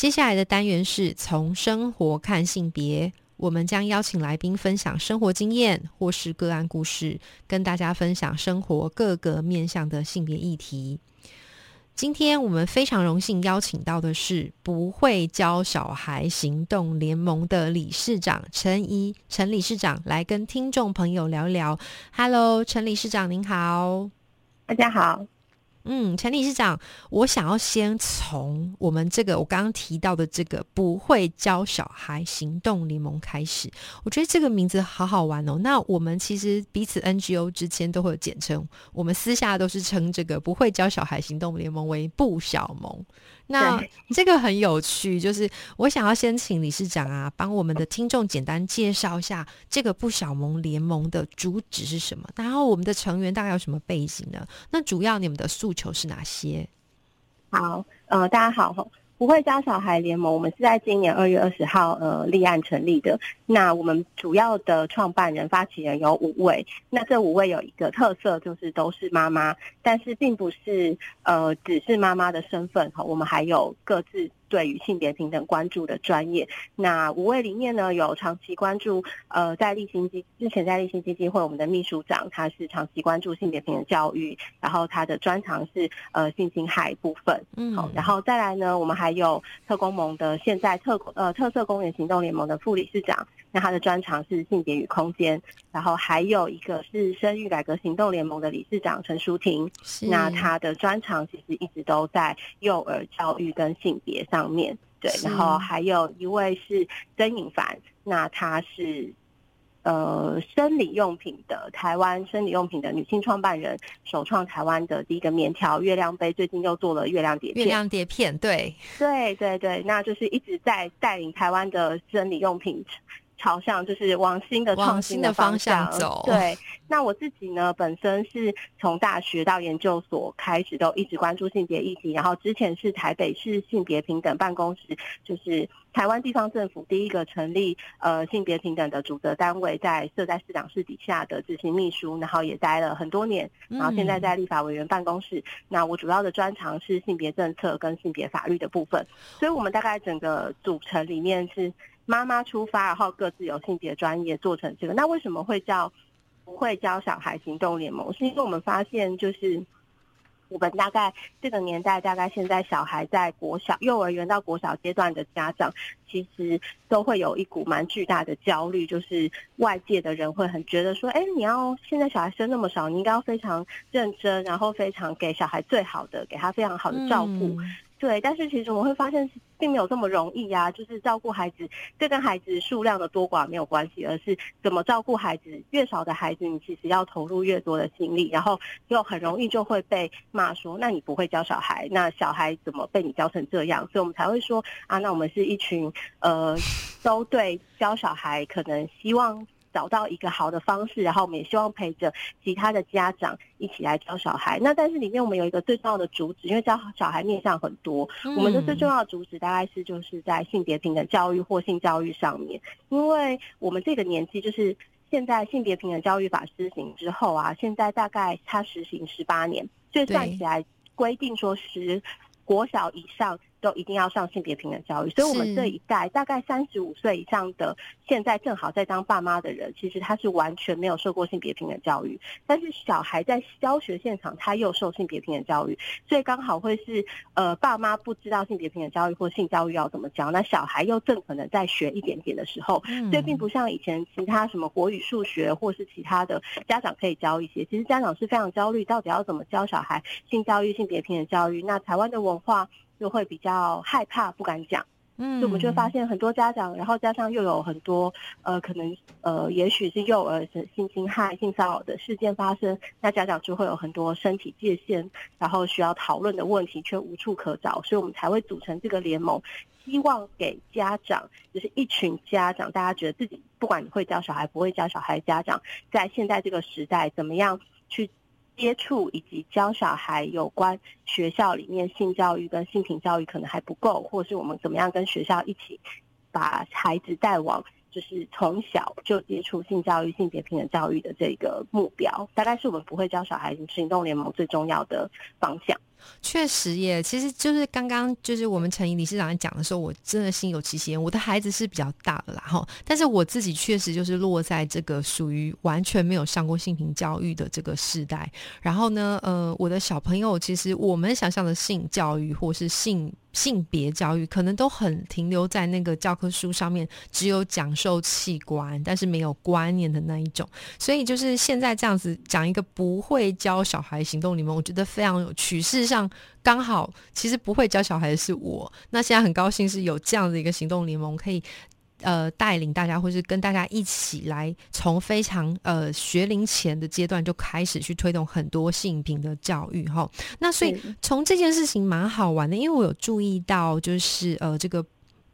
接下来的单元是从生活看性别，我们将邀请来宾分享生活经验或是个案故事，跟大家分享生活各个面向的性别议题。今天我们非常荣幸邀请到的是不会教小孩行动联盟的理事长陈怡陈理事长，来跟听众朋友聊聊。Hello，陈理事长您好，大家好。嗯，陈理事长，我想要先从我们这个我刚刚提到的这个不会教小孩行动联盟开始。我觉得这个名字好好玩哦。那我们其实彼此 NGO 之间都会有简称，我们私下都是称这个不会教小孩行动联盟为不小盟。那这个很有趣，就是我想要先请理事长啊，帮我们的听众简单介绍一下这个不小盟联盟的主旨是什么，然后我们的成员大概有什么背景呢？那主要你们的诉求是哪些？好，呃，大家好。不会教小孩联盟，我们是在今年二月二十号呃立案成立的。那我们主要的创办人、发起人有五位。那这五位有一个特色，就是都是妈妈，但是并不是呃只是妈妈的身份哈。我们还有各自。对于性别平等关注的专业，那五位里面呢，有长期关注呃，在立新基之前在立新基金会，我们的秘书长他是长期关注性别平等教育，然后他的专长是呃性侵害部分，嗯，好，然后再来呢，我们还有特工盟的现在特呃特色公园行动联盟的副理事长。那他的专长是性别与空间，然后还有一个是生育改革行动联盟的理事长陈淑婷，那他的专长其实一直都在幼儿教育跟性别上面，对，然后还有一位是曾颖凡，那他是呃生理用品的台湾生理用品的女性创办人，首创台湾的第一个棉条月亮杯，最近又做了月亮碟片，月亮碟片，对，对对对，那就是一直在带领台湾的生理用品。朝向就是往新的创新的方向走。对，那我自己呢，本身是从大学到研究所开始都一直关注性别议题，然后之前是台北市性别平等办公室，就是台湾地方政府第一个成立呃性别平等的主责单位，在设在市长室底下的执行秘书，然后也待了很多年，然后现在在立法委员办公室。那我主要的专长是性别政策跟性别法律的部分，所以我们大概整个组成里面是。妈妈出发，然后各自有性别专业做成这个。那为什么会叫不会教小孩行动联盟？是因为我们发现，就是我们大概这个年代，大概现在小孩在国小、幼儿园到国小阶段的家长，其实都会有一股蛮巨大的焦虑，就是外界的人会很觉得说，哎，你要现在小孩生那么少，你应该要非常认真，然后非常给小孩最好的，给他非常好的照顾。对，但是其实我们会发现，并没有这么容易啊。就是照顾孩子，这跟孩子数量的多寡没有关系，而是怎么照顾孩子。越少的孩子，你其实要投入越多的心力，然后又很容易就会被骂说：“那你不会教小孩，那小孩怎么被你教成这样？”所以我们才会说啊，那我们是一群呃，都对教小孩可能希望。找到一个好的方式，然后我们也希望陪着其他的家长一起来教小孩。那但是里面我们有一个最重要的主旨，因为教小孩面向很多，我们的最重要的主旨大概是就是在性别平等教育或性教育上面。因为我们这个年纪，就是现在性别平等教育法施行之后啊，现在大概它实行十八年，所以算起来规定说十国小以上。都一定要上性别平等教育，所以我们这一代大概三十五岁以上的，现在正好在当爸妈的人，其实他是完全没有受过性别平等教育。但是小孩在教学现场，他又受性别平等教育，所以刚好会是呃爸妈不知道性别平等教育或性教育要怎么教，那小孩又正可能在学一点点的时候，所以并不像以前其他什么国语、数学或是其他的家长可以教一些。其实家长是非常焦虑，到底要怎么教小孩性教育、性别平等教育？那台湾的文化。就会比较害怕，不敢讲。嗯，所以我们就发现很多家长，然后加上又有很多呃，可能呃，也许是幼儿的性侵害、性骚扰的事件发生，那家长就会有很多身体界限，然后需要讨论的问题却无处可找，所以我们才会组成这个联盟，希望给家长，就是一群家长，大家觉得自己不管你会教小孩不会教小孩，家长在现在这个时代怎么样去接触以及教小孩有关学校里面性教育跟性平教育可能还不够，或是我们怎么样跟学校一起把孩子带往。就是从小就接触性教育、性别平等教育的这个目标，大概是我们不会教小孩行动联盟最重要的方向。确实耶，其实就是刚刚就是我们陈怡理事长在讲的时候，我真的心有戚戚。我的孩子是比较大的啦，哈，但是我自己确实就是落在这个属于完全没有上过性平教育的这个时代。然后呢，呃，我的小朋友其实我们想象的性教育或是性性别教育，可能都很停留在那个教科书上面，只有讲授器官，但是没有观念的那一种。所以就是现在这样子讲一个不会教小孩行动联盟，我觉得非常有趋势。上刚好，其实不会教小孩的是我。那现在很高兴是有这样的一个行动联盟，可以呃带领大家，或是跟大家一起来，从非常呃学龄前的阶段就开始去推动很多性平的教育哈。那所以从这件事情蛮好玩的，因为我有注意到，就是呃这个。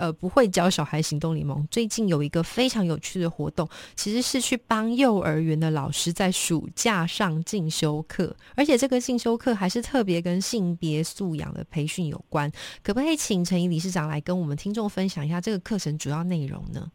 呃，不会教小孩行动联盟最近有一个非常有趣的活动，其实是去帮幼儿园的老师在暑假上进修课，而且这个进修课还是特别跟性别素养的培训有关。可不可以请陈怡理事长来跟我们听众分享一下这个课程主要内容呢？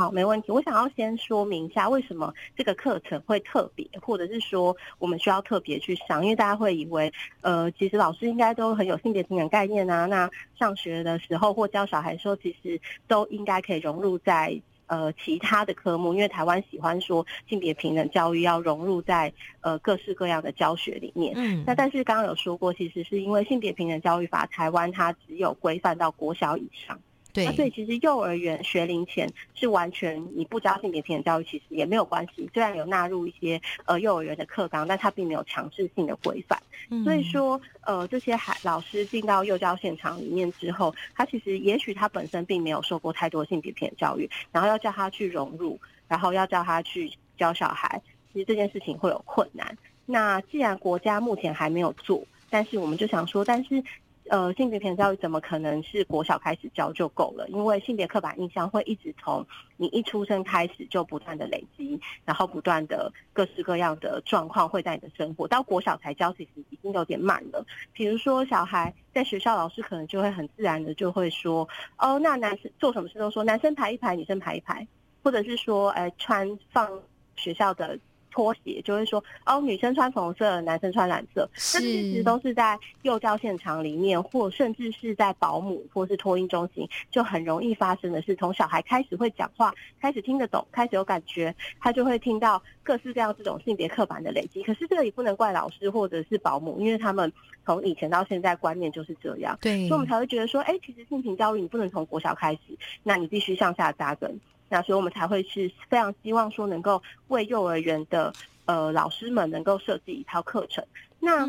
好，没问题。我想要先说明一下，为什么这个课程会特别，或者是说我们需要特别去上，因为大家会以为，呃，其实老师应该都很有性别平等概念啊。那上学的时候或教小孩的时候，其实都应该可以融入在呃其他的科目，因为台湾喜欢说性别平等教育要融入在呃各式各样的教学里面。嗯。那但是刚刚有说过，其实是因为性别平等教育法，台湾它只有规范到国小以上。对，所以其实幼儿园学龄前是完全你不教性别平等教育，其实也没有关系。虽然有纳入一些呃幼儿园的课纲，但它并没有强制性的规范。所以说，呃，这些孩老师进到幼教现场里面之后，他其实也许他本身并没有受过太多性别平等教育，然后要叫他去融入，然后要叫他去教小孩，其实这件事情会有困难。那既然国家目前还没有做，但是我们就想说，但是。呃，性别平等教育怎么可能是国小开始教就够了？因为性别刻板印象会一直从你一出生开始就不断的累积，然后不断的各式各样的状况会在你的生活到国小才教，其实已经有点慢了。比如说，小孩在学校，老师可能就会很自然的就会说，哦，那男生做什么事都说男生排一排，女生排一排，或者是说，哎，穿放学校的。拖鞋就会说哦，女生穿粉红色，男生穿蓝色。那其实都是在幼教现场里面，或甚至是在保姆或是托婴中心，就很容易发生的是，从小孩开始会讲话，开始听得懂，开始有感觉，他就会听到各式各样这种性别刻板的累积。可是这个也不能怪老师或者是保姆，因为他们从以前到现在观念就是这样。对，所以我们才会觉得说，哎，其实性平教育你不能从国小开始，那你必须向下扎根。那所以我们才会是非常希望说能够为幼儿园的呃老师们能够设计一套课程。那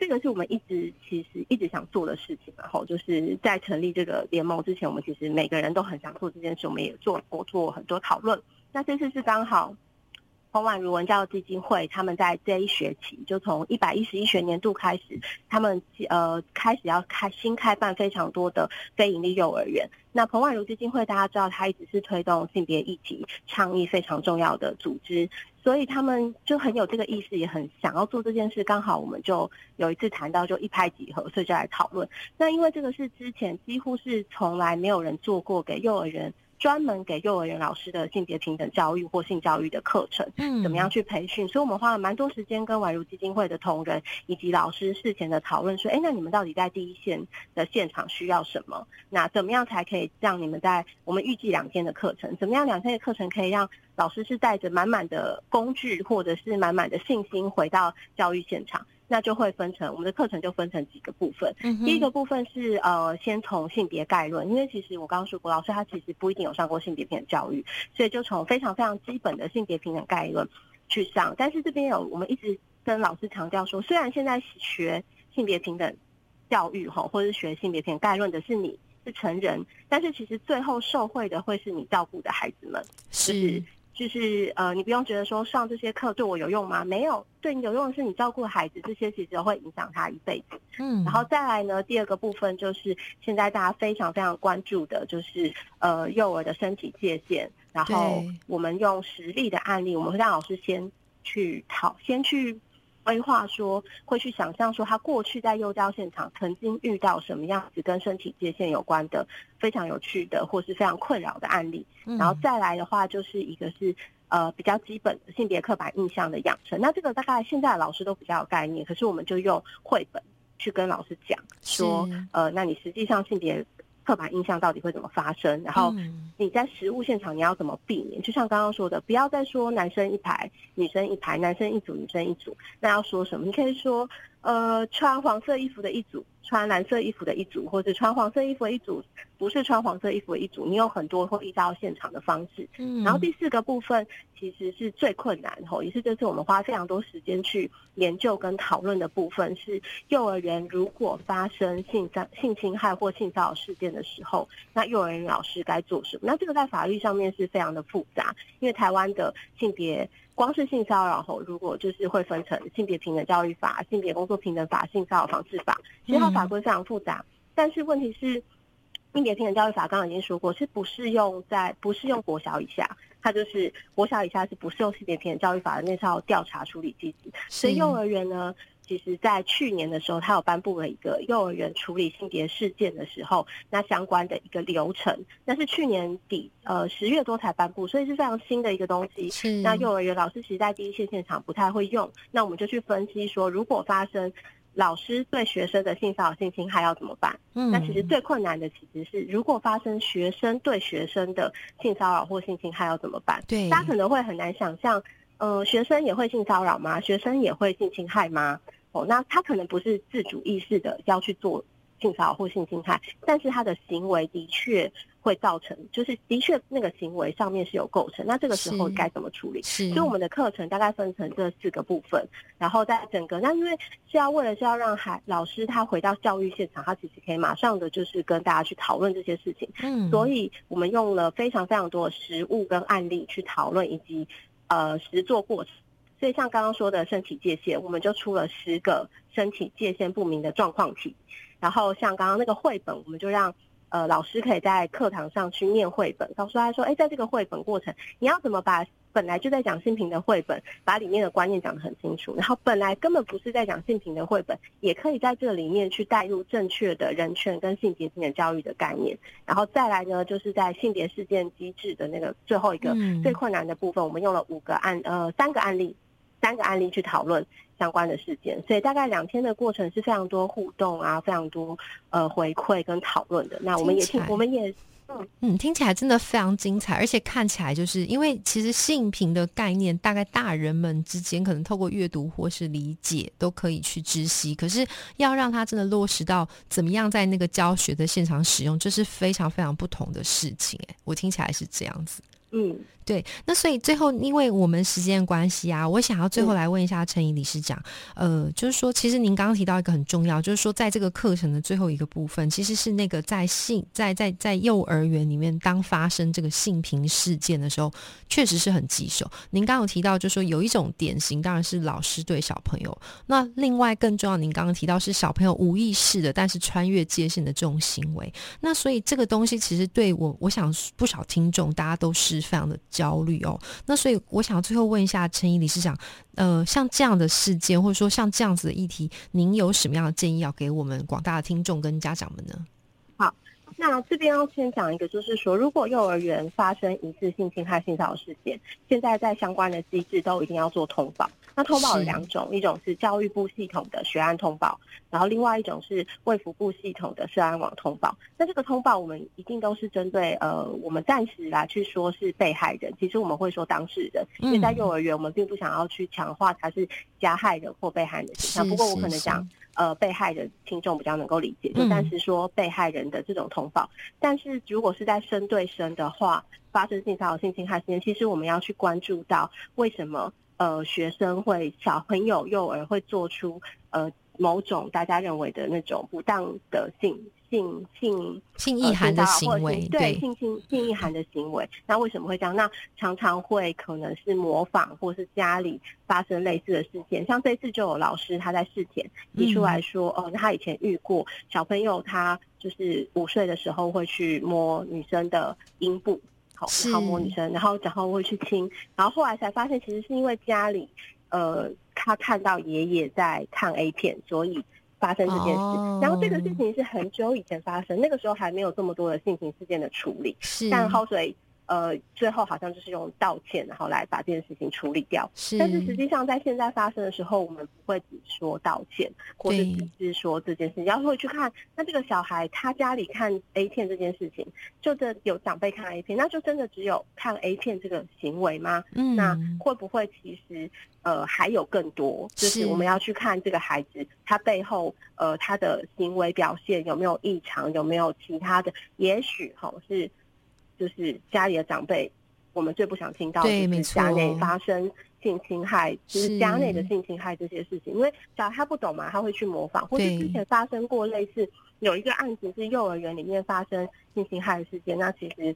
这个是我们一直其实一直想做的事情。然后就是在成立这个联盟之前，我们其实每个人都很想做这件事，我们也做过做很多讨论。那这次是刚好。彭婉如文教基金会，他们在这一学期就从一百一十一学年度开始，他们呃开始要开新开办非常多的非营利幼儿园。那彭婉如基金会大家知道，它一直是推动性别议题倡议非常重要的组织，所以他们就很有这个意识，也很想要做这件事。刚好我们就有一次谈到，就一拍即合，所以就来讨论。那因为这个是之前几乎是从来没有人做过给幼儿园。专门给幼儿园老师的性别平等教育或性教育的课程，嗯，怎么样去培训？所以我们花了蛮多时间跟宛如基金会的同仁以及老师事前的讨论，说，哎，那你们到底在第一线的现场需要什么？那怎么样才可以让你们在我们预计两天的课程，怎么样两天的课程可以让老师是带着满满的工具或者是满满的信心回到教育现场？那就会分成我们的课程就分成几个部分。嗯第一个部分是呃，先从性别概论，因为其实我刚刚说过，老师他其实不一定有上过性别平等教育，所以就从非常非常基本的性别平等概论去上。但是这边有我们一直跟老师强调说，虽然现在学性别平等教育哈，或者是学性别平等概论的是你是成人，但是其实最后受惠的会是你照顾的孩子们，是。就是呃，你不用觉得说上这些课对我有用吗？没有，对你有用的是你照顾孩子，这些其实会影响他一辈子。嗯，然后再来呢，第二个部分就是现在大家非常非常关注的，就是呃幼儿的身体界限。然后我们用实例的案例，我们会让老师先去讨，先去规划说，会去想象说他过去在幼教现场曾经遇到什么样子跟身体界限有关的非常有趣的或是非常困扰的案例。然后再来的话，就是一个是呃比较基本的性别刻板印象的养成。那这个大概现在的老师都比较有概念，可是我们就用绘本去跟老师讲说，呃，那你实际上性别刻板印象到底会怎么发生？然后你在实物现场你要怎么避免？就像刚刚说的，不要再说男生一排，女生一排，男生一组，女生一组。那要说什么？你可以说，呃，穿黄色衣服的一组。穿蓝色衣服的一组，或者穿黄色衣服的一组，不是穿黄色衣服的一组，你有很多会依照现场的方式。嗯，然后第四个部分其实是最困难吼，也是这次我们花非常多时间去研究跟讨论的部分，是幼儿园如果发生性脏性侵害或性骚扰事件的时候，那幼儿园老师该做什么？那这个在法律上面是非常的复杂，因为台湾的性别。光是性骚扰后，如果就是会分成性别平等教育法、性别工作平等法、性骚扰防治法，其实它法规非常复杂。但是问题是，性别平等教育法刚刚已经说过，是不适用在不适用国小以下，它就是国小以下是不适用性别平等教育法的那套调查处理机制。所以幼儿园呢？其实，在去年的时候，他有颁布了一个幼儿园处理性别事件的时候，那相关的一个流程，那是去年底呃十月多才颁布，所以是非常新的一个东西。是。那幼儿园老师其实，在第一线现场不太会用，那我们就去分析说，如果发生老师对学生的性骚扰、性侵害要怎么办？嗯。那其实最困难的其实是，如果发生学生对学生的性骚扰或性侵害要怎么办？对。大家可能会很难想象，呃，学生也会性骚扰吗？学生也会性侵害吗？哦，那他可能不是自主意识的要去做性骚扰或性侵害，但是他的行为的确会造成，就是的确那个行为上面是有构成。那这个时候该怎么处理？是，所以我们的课程大概分成这四个部分，然后在整个那因为是要为了是要让孩老师他回到教育现场，他其实可以马上的就是跟大家去讨论这些事情。嗯，所以我们用了非常非常多的实物跟案例去讨论，以及呃实作过程。所以像刚刚说的身体界限，我们就出了十个身体界限不明的状况题。然后像刚刚那个绘本，我们就让呃老师可以在课堂上去念绘本，告诉他说：，哎，在这个绘本过程，你要怎么把本来就在讲性平的绘本，把里面的观念讲得很清楚。然后本来根本不是在讲性平的绘本，也可以在这里面去带入正确的人权跟性别平等教育的概念。然后再来呢，就是在性别事件机制的那个最后一个最困难的部分，我们用了五个案呃三个案例。三个案例去讨论相关的事件，所以大概两天的过程是非常多互动啊，非常多呃回馈跟讨论的。那我们也听，我们也嗯嗯，听起来真的非常精彩，而且看起来就是因为其实性平的概念，大概大人们之间可能透过阅读或是理解都可以去知悉，可是要让他真的落实到怎么样在那个教学的现场使用，这是非常非常不同的事情。哎，我听起来是这样子。嗯，对，那所以最后，因为我们时间关系啊，我想要最后来问一下陈怡理事长，呃，就是说，其实您刚刚提到一个很重要，就是说，在这个课程的最后一个部分，其实是那个在性在在在幼儿园里面，当发生这个性平事件的时候，确实是很棘手。您刚刚有提到，就是说有一种典型，当然是老师对小朋友；那另外更重要，您刚刚提到是小朋友无意识的，但是穿越界限的这种行为。那所以这个东西其实对我，我想不少听众大家都是。非常的焦虑哦，那所以我想最后问一下陈怡理事长，呃，像这样的事件，或者说像这样子的议题，您有什么样的建议要给我们广大的听众跟家长们呢？好，那这边要先讲一个，就是说，如果幼儿园发生一次性侵害、性骚扰事件，现在在相关的机制都一定要做通报。那通报有两种，一种是教育部系统的学案通报，然后另外一种是卫福部系统的涉案网通报。那这个通报我们一定都是针对呃，我们暂时来去说是被害人，其实我们会说当事人，因为在幼儿园我们并不想要去强化他是加害人或被害人的形象。不过我可能讲呃被害人听众比较能够理解，就暂时说被害人的这种通报。但是如果是在生对生的话，发生性骚扰、性侵害事件，其实我们要去关注到为什么。呃，学生会小朋友幼儿会做出呃某种大家认为的那种不当的性性性性意涵的行为，对性性性意涵的行为。那为什么会这样？那常常会可能是模仿，或是家里发生类似的事件。像这次就有老师他在事前提出来说，哦，他以前遇过小朋友，他就是五岁的时候会去摸女生的阴部。然后摸女生，然后然后会去亲，然后后来才发现，其实是因为家里，呃，他看到爷爷在看 A 片，所以发生这件事。然后这个事情是很久以前发生，那个时候还没有这么多的性情事件的处理。是，但后水。呃，最后好像就是用道歉，然后来把这件事情处理掉。是，但是实际上在现在发生的时候，我们不会只说道歉，或者只是说这件事情，要会去看那这个小孩他家里看 A 片这件事情，就这有长辈看 A 片，那就真的只有看 A 片这个行为吗？嗯，那会不会其实呃还有更多？就是我们要去看这个孩子他背后呃他的行为表现有没有异常，有没有其他的？也许哈是。就是家里的长辈，我们最不想听到就是家内发生性侵害，就是家内的性侵害这些事情，因为小孩他不懂嘛，他会去模仿，或者之前发生过类似有一个案子是幼儿园里面发生性侵害的事件，那其实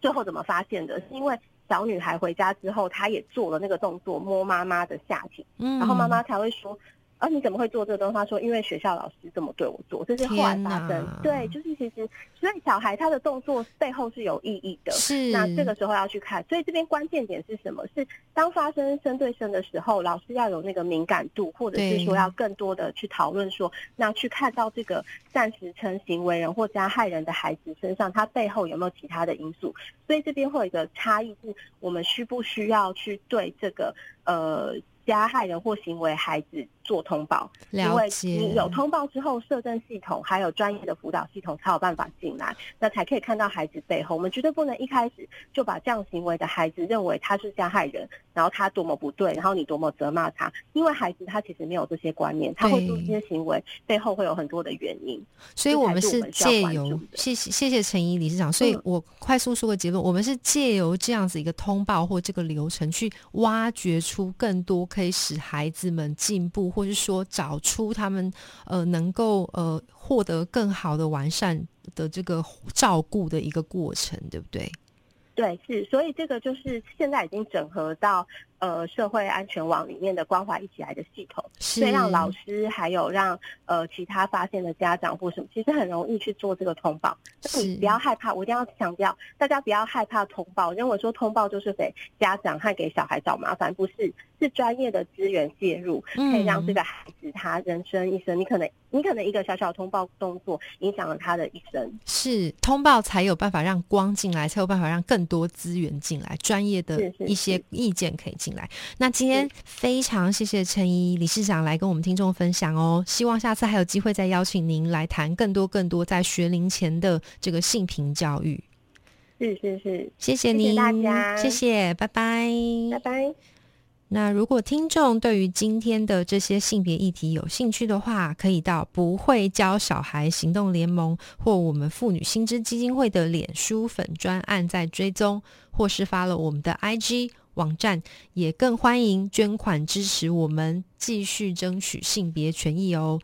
最后怎么发现的？是因为小女孩回家之后，她也做了那个动作，摸妈妈的下体，然后妈妈才会说。啊，你怎么会做这个东西？他说，因为学校老师这么对我做，这是后来发生。对，就是其实，所以小孩他的动作背后是有意义的。是，那这个时候要去看。所以这边关键点是什么？是当发生生对生的时候，老师要有那个敏感度，或者是说要更多的去讨论说，那去看到这个暂时称行为人或加害人的孩子身上，他背后有没有其他的因素？所以这边会有一个差异，是我们需不需要去对这个呃。加害人或行为孩子做通报，因为你有通报之后，社政系统还有专业的辅导系统才有办法进来，那才可以看到孩子背后。我们绝对不能一开始就把这样行为的孩子认为他是加害人，然后他多么不对，然后你多么责骂他，因为孩子他其实没有这些观念，他会做这些行为背后会有很多的原因。所以我们是借由谢谢谢谢陈怡理事长，所以我快速说个结论，我们是借由这样子一个通报或这个流程去挖掘出更多。可以使孩子们进步，或是说找出他们呃能够呃获得更好的完善的这个照顾的一个过程，对不对？对，是，所以这个就是现在已经整合到。呃，社会安全网里面的关怀一起来的系统，所以让老师还有让呃其他发现的家长或什么，其实很容易去做这个通报。你不要害怕，我一定要强调，大家不要害怕通报，认为说通报就是给家长和给小孩找麻烦，不是，是专业的资源介入，可以让这个孩子他人生一生，你可能你可能一个小小通报动作影响了他的一生。是通报才有办法让光进来，才有办法让更多资源进来，专业的一些意见可以进。来，那今天非常谢谢陈怡理事长来跟我们听众分享哦，希望下次还有机会再邀请您来谈更多更多在学龄前的这个性平教育。是是是，谢谢您，大家，谢谢，拜拜，拜拜。那如果听众对于今天的这些性别议题有兴趣的话，可以到不会教小孩行动联盟或我们妇女新知基金会的脸书粉专案在追踪，或是发了我们的 IG。网站也更欢迎捐款支持我们，继续争取性别权益哦。